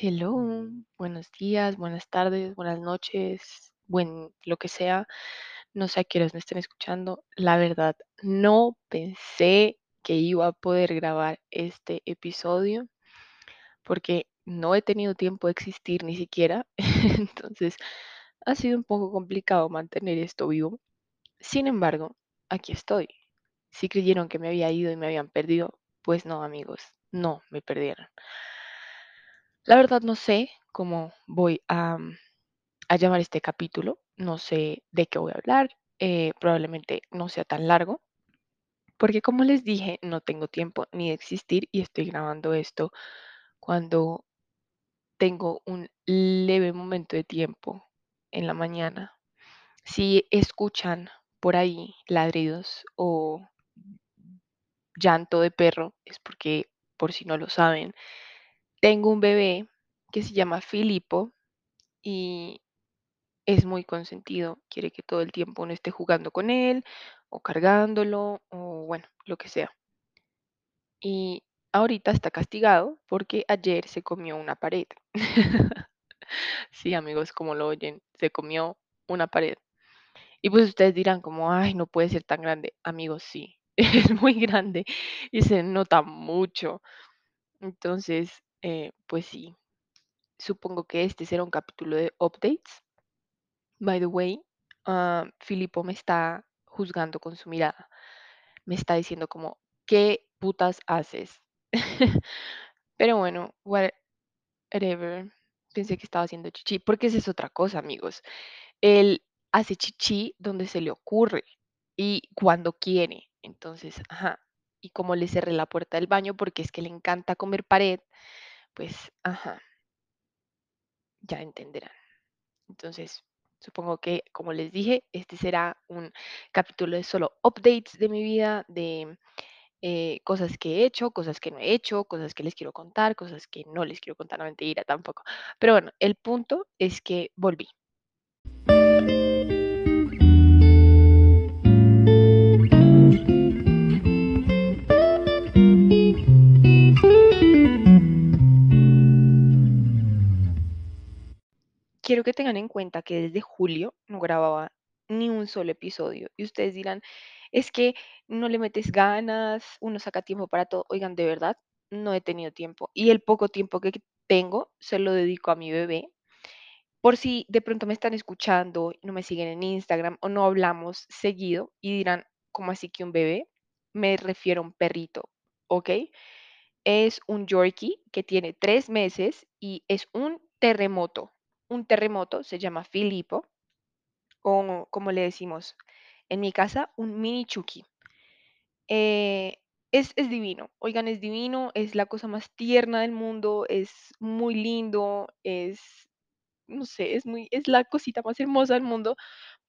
Hello, buenos días, buenas tardes, buenas noches, buen lo que sea. No sé a horas me estén escuchando. La verdad, no pensé que iba a poder grabar este episodio porque no he tenido tiempo de existir ni siquiera. Entonces, ha sido un poco complicado mantener esto vivo. Sin embargo, aquí estoy. Si creyeron que me había ido y me habían perdido, pues no, amigos, no me perdieron. La verdad no sé cómo voy a, mm, a llamar este capítulo, no sé de qué voy a hablar, eh, probablemente no sea tan largo, porque como les dije, no tengo tiempo ni de existir y estoy grabando esto cuando tengo un leve momento de tiempo en la mañana. Si escuchan por ahí ladridos o llanto de perro, es porque, por si no lo saben, tengo un bebé que se llama Filipo y es muy consentido, quiere que todo el tiempo uno esté jugando con él o cargándolo o bueno, lo que sea. Y ahorita está castigado porque ayer se comió una pared. Sí, amigos, como lo oyen, se comió una pared. Y pues ustedes dirán como, ay, no puede ser tan grande. Amigos, sí, es muy grande y se nota mucho. Entonces, eh, pues sí, supongo que este será un capítulo de updates By the way, ah, Filipo me está juzgando con su mirada. Me está diciendo como, ¿qué putas haces? Pero bueno, whatever. Pensé que estaba haciendo chichi, porque esa es otra cosa, amigos. Él hace chichi donde se le ocurre y cuando quiere. Entonces, ajá. Y como le cerré la puerta del baño porque es que le encanta comer pared, pues, ajá, ya entenderán. Entonces, supongo que, como les dije, este será un capítulo de solo updates de mi vida, de eh, cosas que he hecho, cosas que no he hecho, cosas que les quiero contar, cosas que no les quiero contar, no mentira tampoco. Pero bueno, el punto es que volví. Quiero que tengan en cuenta que desde julio no grababa ni un solo episodio. Y ustedes dirán, es que no le metes ganas, uno saca tiempo para todo. Oigan, de verdad, no he tenido tiempo. Y el poco tiempo que tengo se lo dedico a mi bebé. Por si de pronto me están escuchando, no me siguen en Instagram o no hablamos seguido y dirán, ¿cómo así que un bebé? Me refiero a un perrito, ¿ok? Es un Yorkie que tiene tres meses y es un terremoto. Un terremoto se llama Filipo, o como le decimos en mi casa, un mini Chucky. Eh, es, es divino, oigan, es divino, es la cosa más tierna del mundo, es muy lindo, es, no sé, es muy, es la cosita más hermosa del mundo,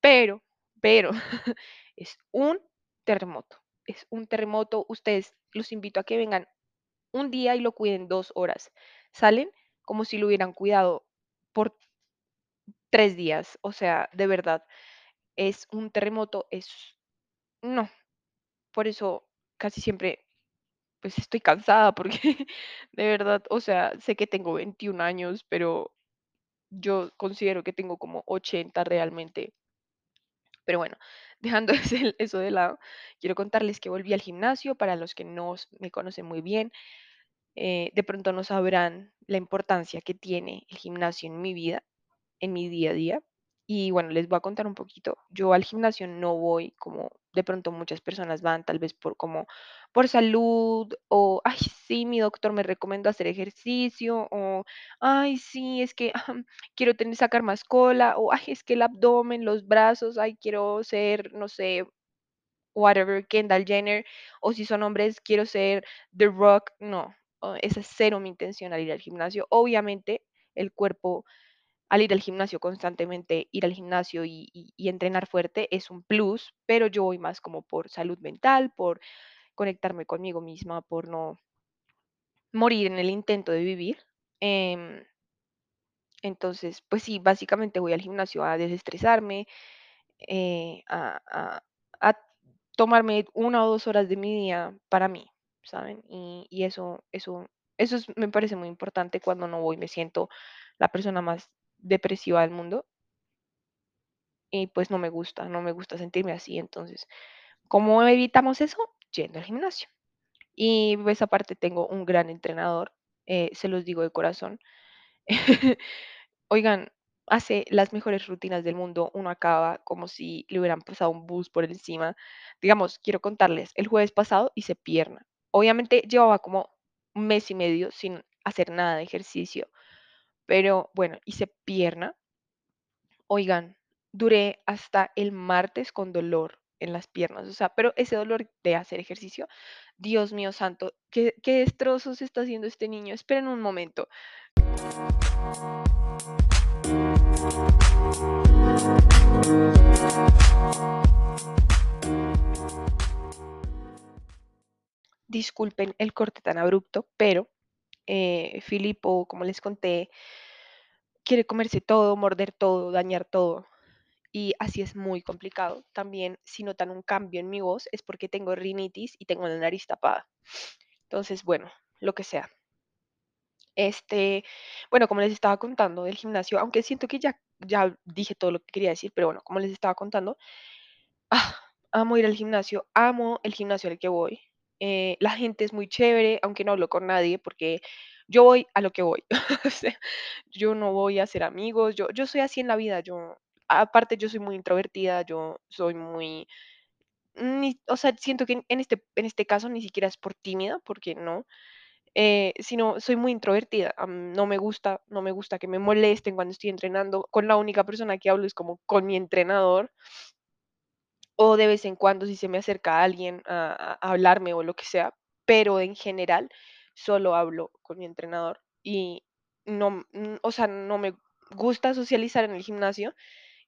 pero, pero, es un terremoto, es un terremoto. Ustedes los invito a que vengan un día y lo cuiden dos horas. Salen como si lo hubieran cuidado por tres días. O sea, de verdad, es un terremoto, es... No, por eso casi siempre pues estoy cansada porque de verdad, o sea, sé que tengo 21 años, pero yo considero que tengo como 80 realmente. Pero bueno, dejando eso de lado, quiero contarles que volví al gimnasio. Para los que no me conocen muy bien, eh, de pronto no sabrán la importancia que tiene el gimnasio en mi vida, en mi día a día. Y bueno, les voy a contar un poquito. Yo al gimnasio no voy como de pronto muchas personas van, tal vez por como por salud o, ay, sí, mi doctor me recomendó hacer ejercicio o, ay, sí, es que quiero tener, sacar más cola o, ay, es que el abdomen, los brazos, ay, quiero ser, no sé, whatever, Kendall Jenner, o si son hombres, quiero ser The Rock. No, esa es cero mi intención al ir al gimnasio. Obviamente, el cuerpo, al ir al gimnasio constantemente, ir al gimnasio y, entrenar fuerte es un plus, pero yo voy más como por salud mental, por conectarme conmigo misma, por no morir en el intento de vivir. Em, entonces, pues sí, básicamente voy al gimnasio a desestresarme, eh, a, tomarme una o dos horas de mi día para mí, ¿saben? Y, eso, eso Eso es me parece muy importante, cuando no voy me siento la persona más depresiva del mundo y, pues, no me gusta, no me gusta sentirme así. Entonces, ¿cómo evitamos eso? Yendo al gimnasio. Y, pues, aparte tengo un gran entrenador, eh, se los digo de corazón. Oigan, hace las mejores rutinas del mundo, uno acaba como si le hubieran pasado un bus por encima. Digamos, quiero contarles, el jueves pasado hice pierna. Obviamente llevaba como un mes y medio sin hacer nada de ejercicio, pero bueno, hice pierna. Oigan, duré hasta el martes con dolor en las piernas, o sea, pero ese dolor de hacer ejercicio, Dios mío santo, qué qué destrozos está haciendo este niño. Esperen un momento. Disculpen el corte tan abrupto, pero, eh, Filipo, como les conté quiere comerse todo, morder todo, dañar todo, y así es muy complicado. También, si notan un cambio en mi voz, es porque tengo rinitis y tengo la nariz tapada. Entonces, bueno, lo que sea. Este, bueno, como les estaba contando del gimnasio, aunque siento que ya ya dije todo lo que quería decir, pero bueno, como les estaba contando, ah, amo ir al gimnasio, amo el gimnasio al que voy. Eh, la gente es muy chévere, aunque no hablo con nadie, porque yo voy a lo que voy. Yo no voy a hacer amigos, yo yo soy así en la vida, yo aparte, yo soy muy introvertida, yo soy muy ni o sea, siento que en este en este caso ni siquiera es por tímida, porque no, eh, sino soy muy introvertida, no me gusta no me gusta que me molesten cuando estoy entrenando, con la única persona que hablo es como con mi entrenador o de vez en cuando si se me acerca alguien a hablarme o lo que sea, pero en general solo hablo con mi entrenador y no, o sea, no me gusta socializar en el gimnasio,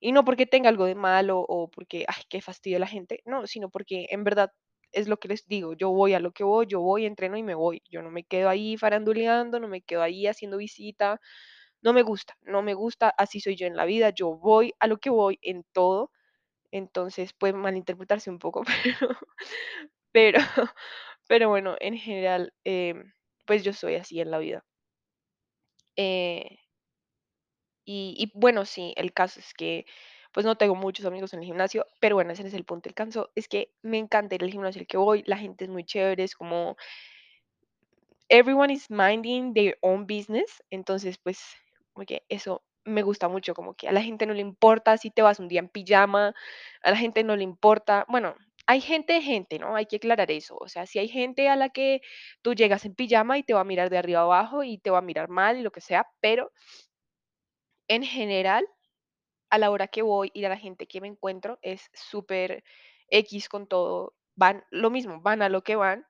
y no porque tenga algo de malo o porque, ay, qué fastidio la gente, no, sino porque en verdad es lo que les digo, yo voy a lo que voy, yo voy, entreno y me voy. Yo no me quedo ahí faranduleando, no me quedo ahí haciendo visita, no me gusta, no me gusta, así soy yo en la vida, yo voy a lo que voy en todo. Entonces, puede malinterpretarse un poco, pero pero bueno, en general, em, pues yo soy así en la vida. Eh y bueno, sí, el caso es que, pues, no tengo muchos amigos en el gimnasio, pero bueno, ese es el punto. El caso es que me encanta ir al gimnasio al que voy, la gente es muy chévere, es como everyone is minding their own business. Entonces, pues, que eso me gusta mucho, como que a la gente no le importa si te vas un día en pijama, a la gente no le importa. Bueno, hay gente gente, ¿no? Hay que aclarar eso. O sea, si hay gente a la que tú llegas en pijama y te va a mirar de arriba abajo y te va a mirar mal y lo que sea, pero en general, a la hora que voy y a la gente que me encuentro es súper equis con todo, van lo mismo, van a lo que van,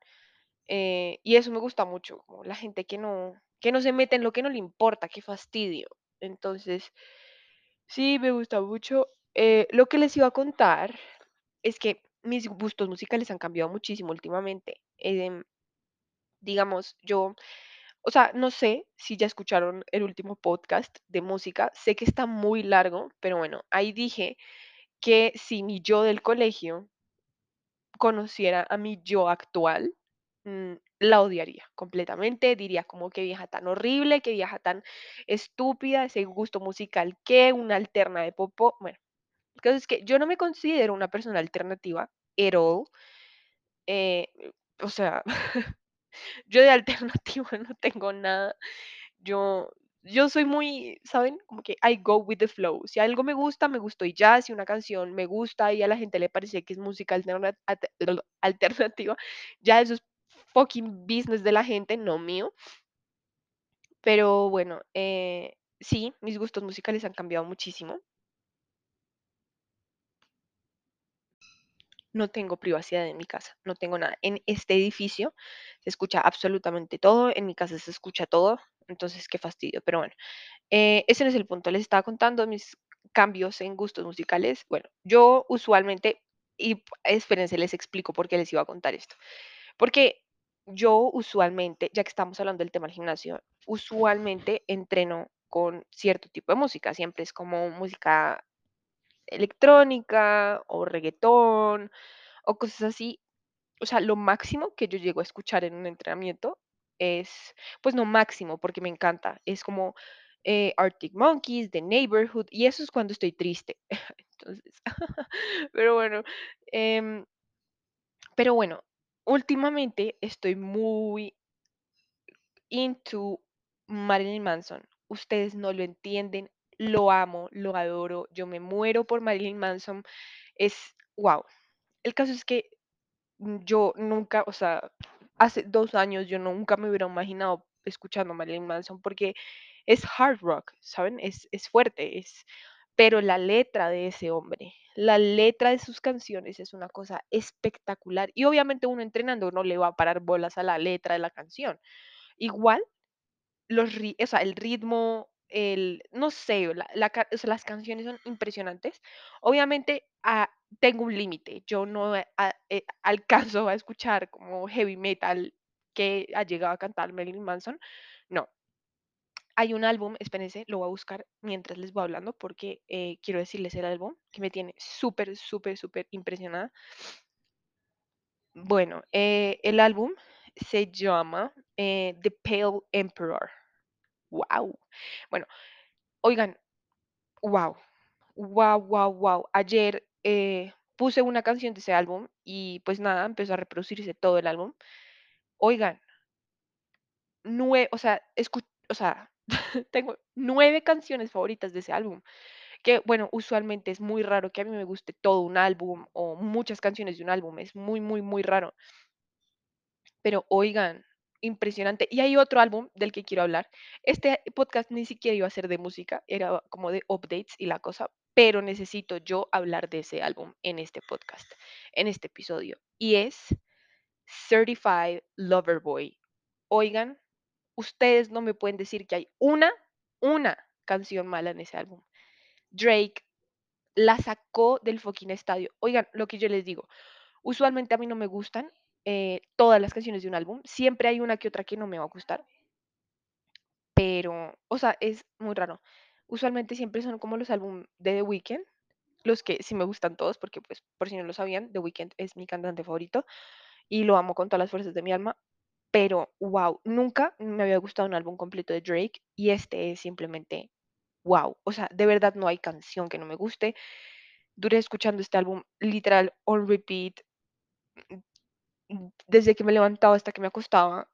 eh, y eso me gusta mucho, la gente que no que no se mete en lo que no le importa, qué fastidio. Entonces, sí, me gusta mucho. Eh, lo que les iba a contar es que mis gustos musicales han cambiado muchísimo últimamente. Em, digamos, yo, o sea, no sé si ya escucharon el último podcast de música, sé que está muy largo, pero bueno, ahí dije que si mi yo del colegio conociera a mi yo actual, mm, la odiaría completamente, diría como: "Qué vieja tan horrible, qué vieja tan estúpida, ese gusto musical, ¿qué? Una alterna de popó". Bueno, el es que yo no me considero una persona alternativa at all, eh, o sea, yo de alternativo no tengo nada. Yo yo soy muy, ¿saben? Como que I go with the flow. Si algo me gusta, me gustó y ya. Si una canción me gusta y a la gente le parece que es música alternativa, ya eso es fucking business de la gente, no mío. Pero bueno, eh, sí, mis gustos musicales han cambiado muchísimo. No tengo privacidad en mi casa, no tengo nada. En este edificio se escucha absolutamente todo, en mi casa se escucha todo, entonces qué fastidio, pero bueno, eh, ese no es el punto. Les estaba contando mis cambios en gustos musicales. Bueno, yo usualmente, y espérense, les explico por qué les iba a contar esto. Porque yo usualmente, ya que estamos hablando del tema del gimnasio, usualmente entreno con cierto tipo de música, siempre es como música electrónica o reguetón o cosas así. O sea, lo máximo que yo llego a escuchar en un entrenamiento es, pues no máximo, porque me encanta. Es como eh, Arctic Monkeys, The Neighborhood, y eso es cuando estoy triste. Entonces, pero bueno, em, pero bueno, últimamente estoy muy into Marilyn Manson. Ustedes no lo entienden, lo amo, lo adoro, yo me muero por Marilyn Manson. Es, wow. El caso es que mm, yo nunca, o sea, hace dos años yo nunca me hubiera imaginado escuchando Marilyn Manson porque es hard rock, ¿saben? Es, es fuerte, es, pero la letra de ese hombre, la letra de sus canciones es una cosa espectacular. Y obviamente uno entrenando no le va a parar bolas a la letra de la canción. Igual los o sea, el ritmo, el no sé, la la las canciones son impresionantes. Obviamente, ah, tengo un límite, yo no, eh, eh, alcanzo a escuchar como heavy metal que ha llegado a cantar Marilyn Manson, no. Hay un álbum, espérense, lo voy a buscar mientras les voy hablando, porque, eh, quiero decirles el álbum que me tiene súper, súper, súper impresionada. Bueno, eh, el álbum se llama, eh, The Pale Emperor. Wow. Bueno, oigan, wow, wow, wow, wow. Ayer puse una canción de ese álbum y pues nada, empezó a reproducirse todo el álbum. Oigan, nueve, o sea, escu- o sea, tengo nueve canciones favoritas de ese álbum. Que bueno, usualmente es muy raro que a mí me guste todo un álbum o muchas canciones de un álbum. Es muy, muy, muy raro. Pero oigan, impresionante. Y hay otro álbum del que quiero hablar. Este podcast ni siquiera iba a ser de música, era como de updates y la cosa, pero necesito yo hablar de ese álbum en este podcast, en este episodio. Y es Certified Lover Boy. Oigan, ustedes no me pueden decir que hay una, una canción mala en ese álbum. Drake la sacó del fucking estadio. Oigan, lo que yo les digo, Usualmente a mí no me gustan eh, todas las canciones de un álbum, siempre hay una que otra que no me va a gustar, pero, o sea, es muy raro. Usualmente siempre son como los álbumes de The Weeknd, los que sí me gustan todos, porque pues por si no lo sabían, The Weeknd es mi cantante favorito y lo amo con todas las fuerzas de mi alma, pero wow, nunca me había gustado un álbum completo de Drake y este es simplemente wow, o sea, de verdad no hay canción que no me guste. Duré escuchando este álbum literal on repeat mm, desde que me levantaba hasta que me acostaba,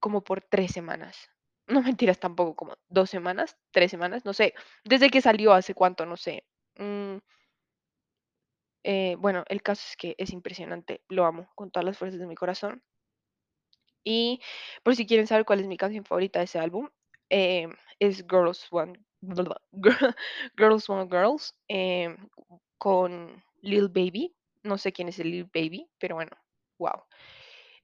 como por 3 semanas. No mentiras tampoco, como 2 semanas, 3 semanas, no sé. Desde que salió, ¿hace cuánto? No sé. Mm, eh, bueno, el caso es que es impresionante, lo amo con todas las fuerzas de mi corazón. Y por si quieren saber cuál es mi canción favorita de ese álbum, em, es Girls Want Girls Want Girls, em, con Lil Baby. No sé quién es el Lil Baby, pero bueno, wow.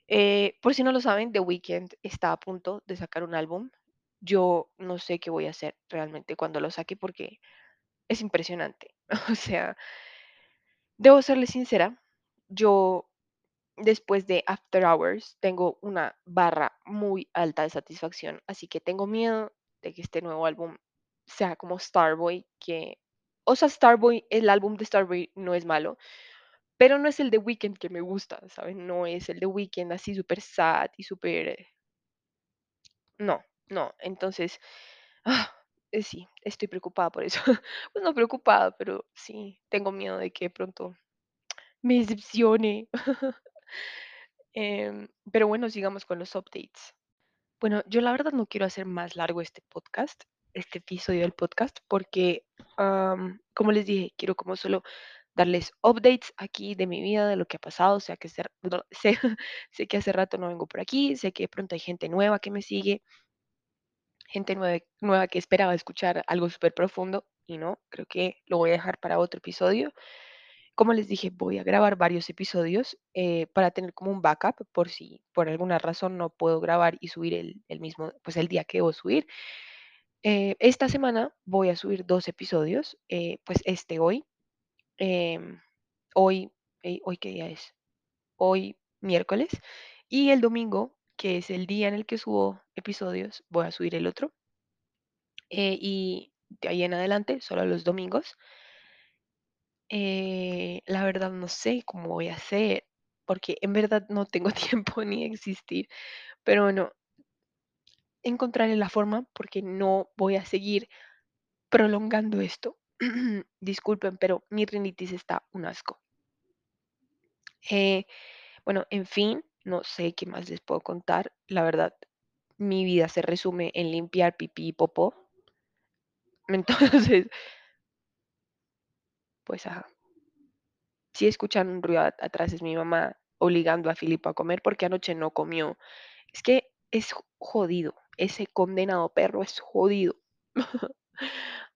Eh, por si no lo saben, The Weeknd está a punto de sacar un álbum. Yo no sé qué voy a hacer realmente cuando lo saque porque es impresionante. O sea, debo serle sincera, yo después de After Hours tengo una barra muy alta de satisfacción, así que tengo miedo de que este nuevo álbum sea como Starboy, que, o sea, Starboy, el álbum de Starboy no es malo, pero no es el de Weeknd que me gusta, ¿saben? No es el de Weeknd así súper sad y súper... No, no. Entonces, ah, eh, sí, estoy preocupada por eso. Pues no preocupada, pero sí, tengo miedo de que pronto me decepcione. Em, pero bueno, sigamos con los updates. Bueno, yo la verdad no quiero hacer más largo este podcast, este episodio del podcast, porque, como les dije, quiero como solo darles updates aquí de mi vida, de lo que ha pasado. Sé que hace, no, sé, sé que hace rato no vengo por aquí, sé que pronto hay gente nueva que me sigue, gente nueva, nueva que esperaba escuchar algo súper profundo y no, creo que lo voy a dejar para otro episodio. Como les dije, voy a grabar varios episodios eh, para tener como un backup por si por alguna razón no puedo grabar y subir el, mismo, pues el día que debo subir. Eh, esta semana voy a subir dos episodios, eh, pues este hoy, em, hoy, hoy qué día es, hoy miércoles y el domingo, que es el día en el que subo episodios, voy a subir el otro y de ahí en adelante, solo los domingos. Eh, la verdad no sé cómo voy a hacer, porque en verdad no tengo tiempo ni existir, pero bueno, encontraré la forma porque no voy a seguir prolongando esto. Disculpen, pero mi rinitis está un asco. Eh, bueno, en fin, no sé qué más les puedo contar. La verdad, mi vida se resume en limpiar pipí y popó. Entonces, pues ajá. Si escuchan un ruido at- atrás es mi mamá obligando a Filipo a comer porque anoche no comió. Es que es jodido. Ese condenado perro es jodido.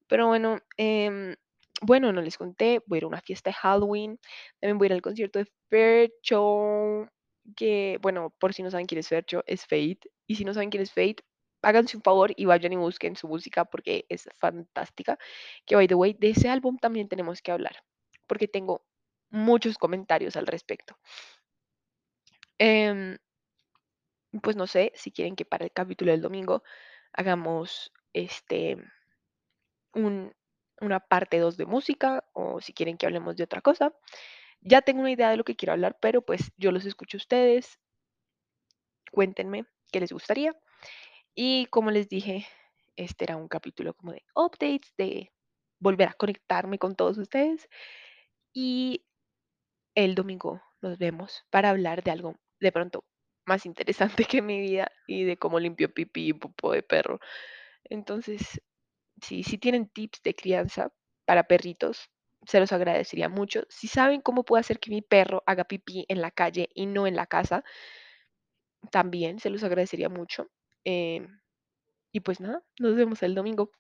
Pero bueno, em, bueno, no les conté, voy a ir a una fiesta de Halloween, también voy a ir al concierto de Fercho, que, bueno, por si no saben quién es Fercho, es Fate, y si no saben quién es Fate, háganse un favor y vayan y busquen su música porque es fantástica, que by the way, de ese álbum también tenemos que hablar, porque tengo muchos comentarios al respecto. Em, pues no sé si quieren que para el capítulo del domingo hagamos este un- una parte 2 de música o si quieren que hablemos de otra cosa. Ya tengo una idea de lo que quiero hablar, pero pues yo los escucho a ustedes. Cuéntenme qué les gustaría. Y como les dije, este era un capítulo como de updates, de volver a conectarme con todos ustedes. Y el domingo nos vemos para hablar de algo de pronto más interesante que mi vida y de cómo limpio pipí y popó de perro. Entonces, Sí, si tienen tips de crianza para perritos, se los agradecería mucho. Si saben cómo puedo hacer que mi perro haga pipí en la calle y no en la casa, también se los agradecería mucho. Em, y pues nada, nos vemos el domingo.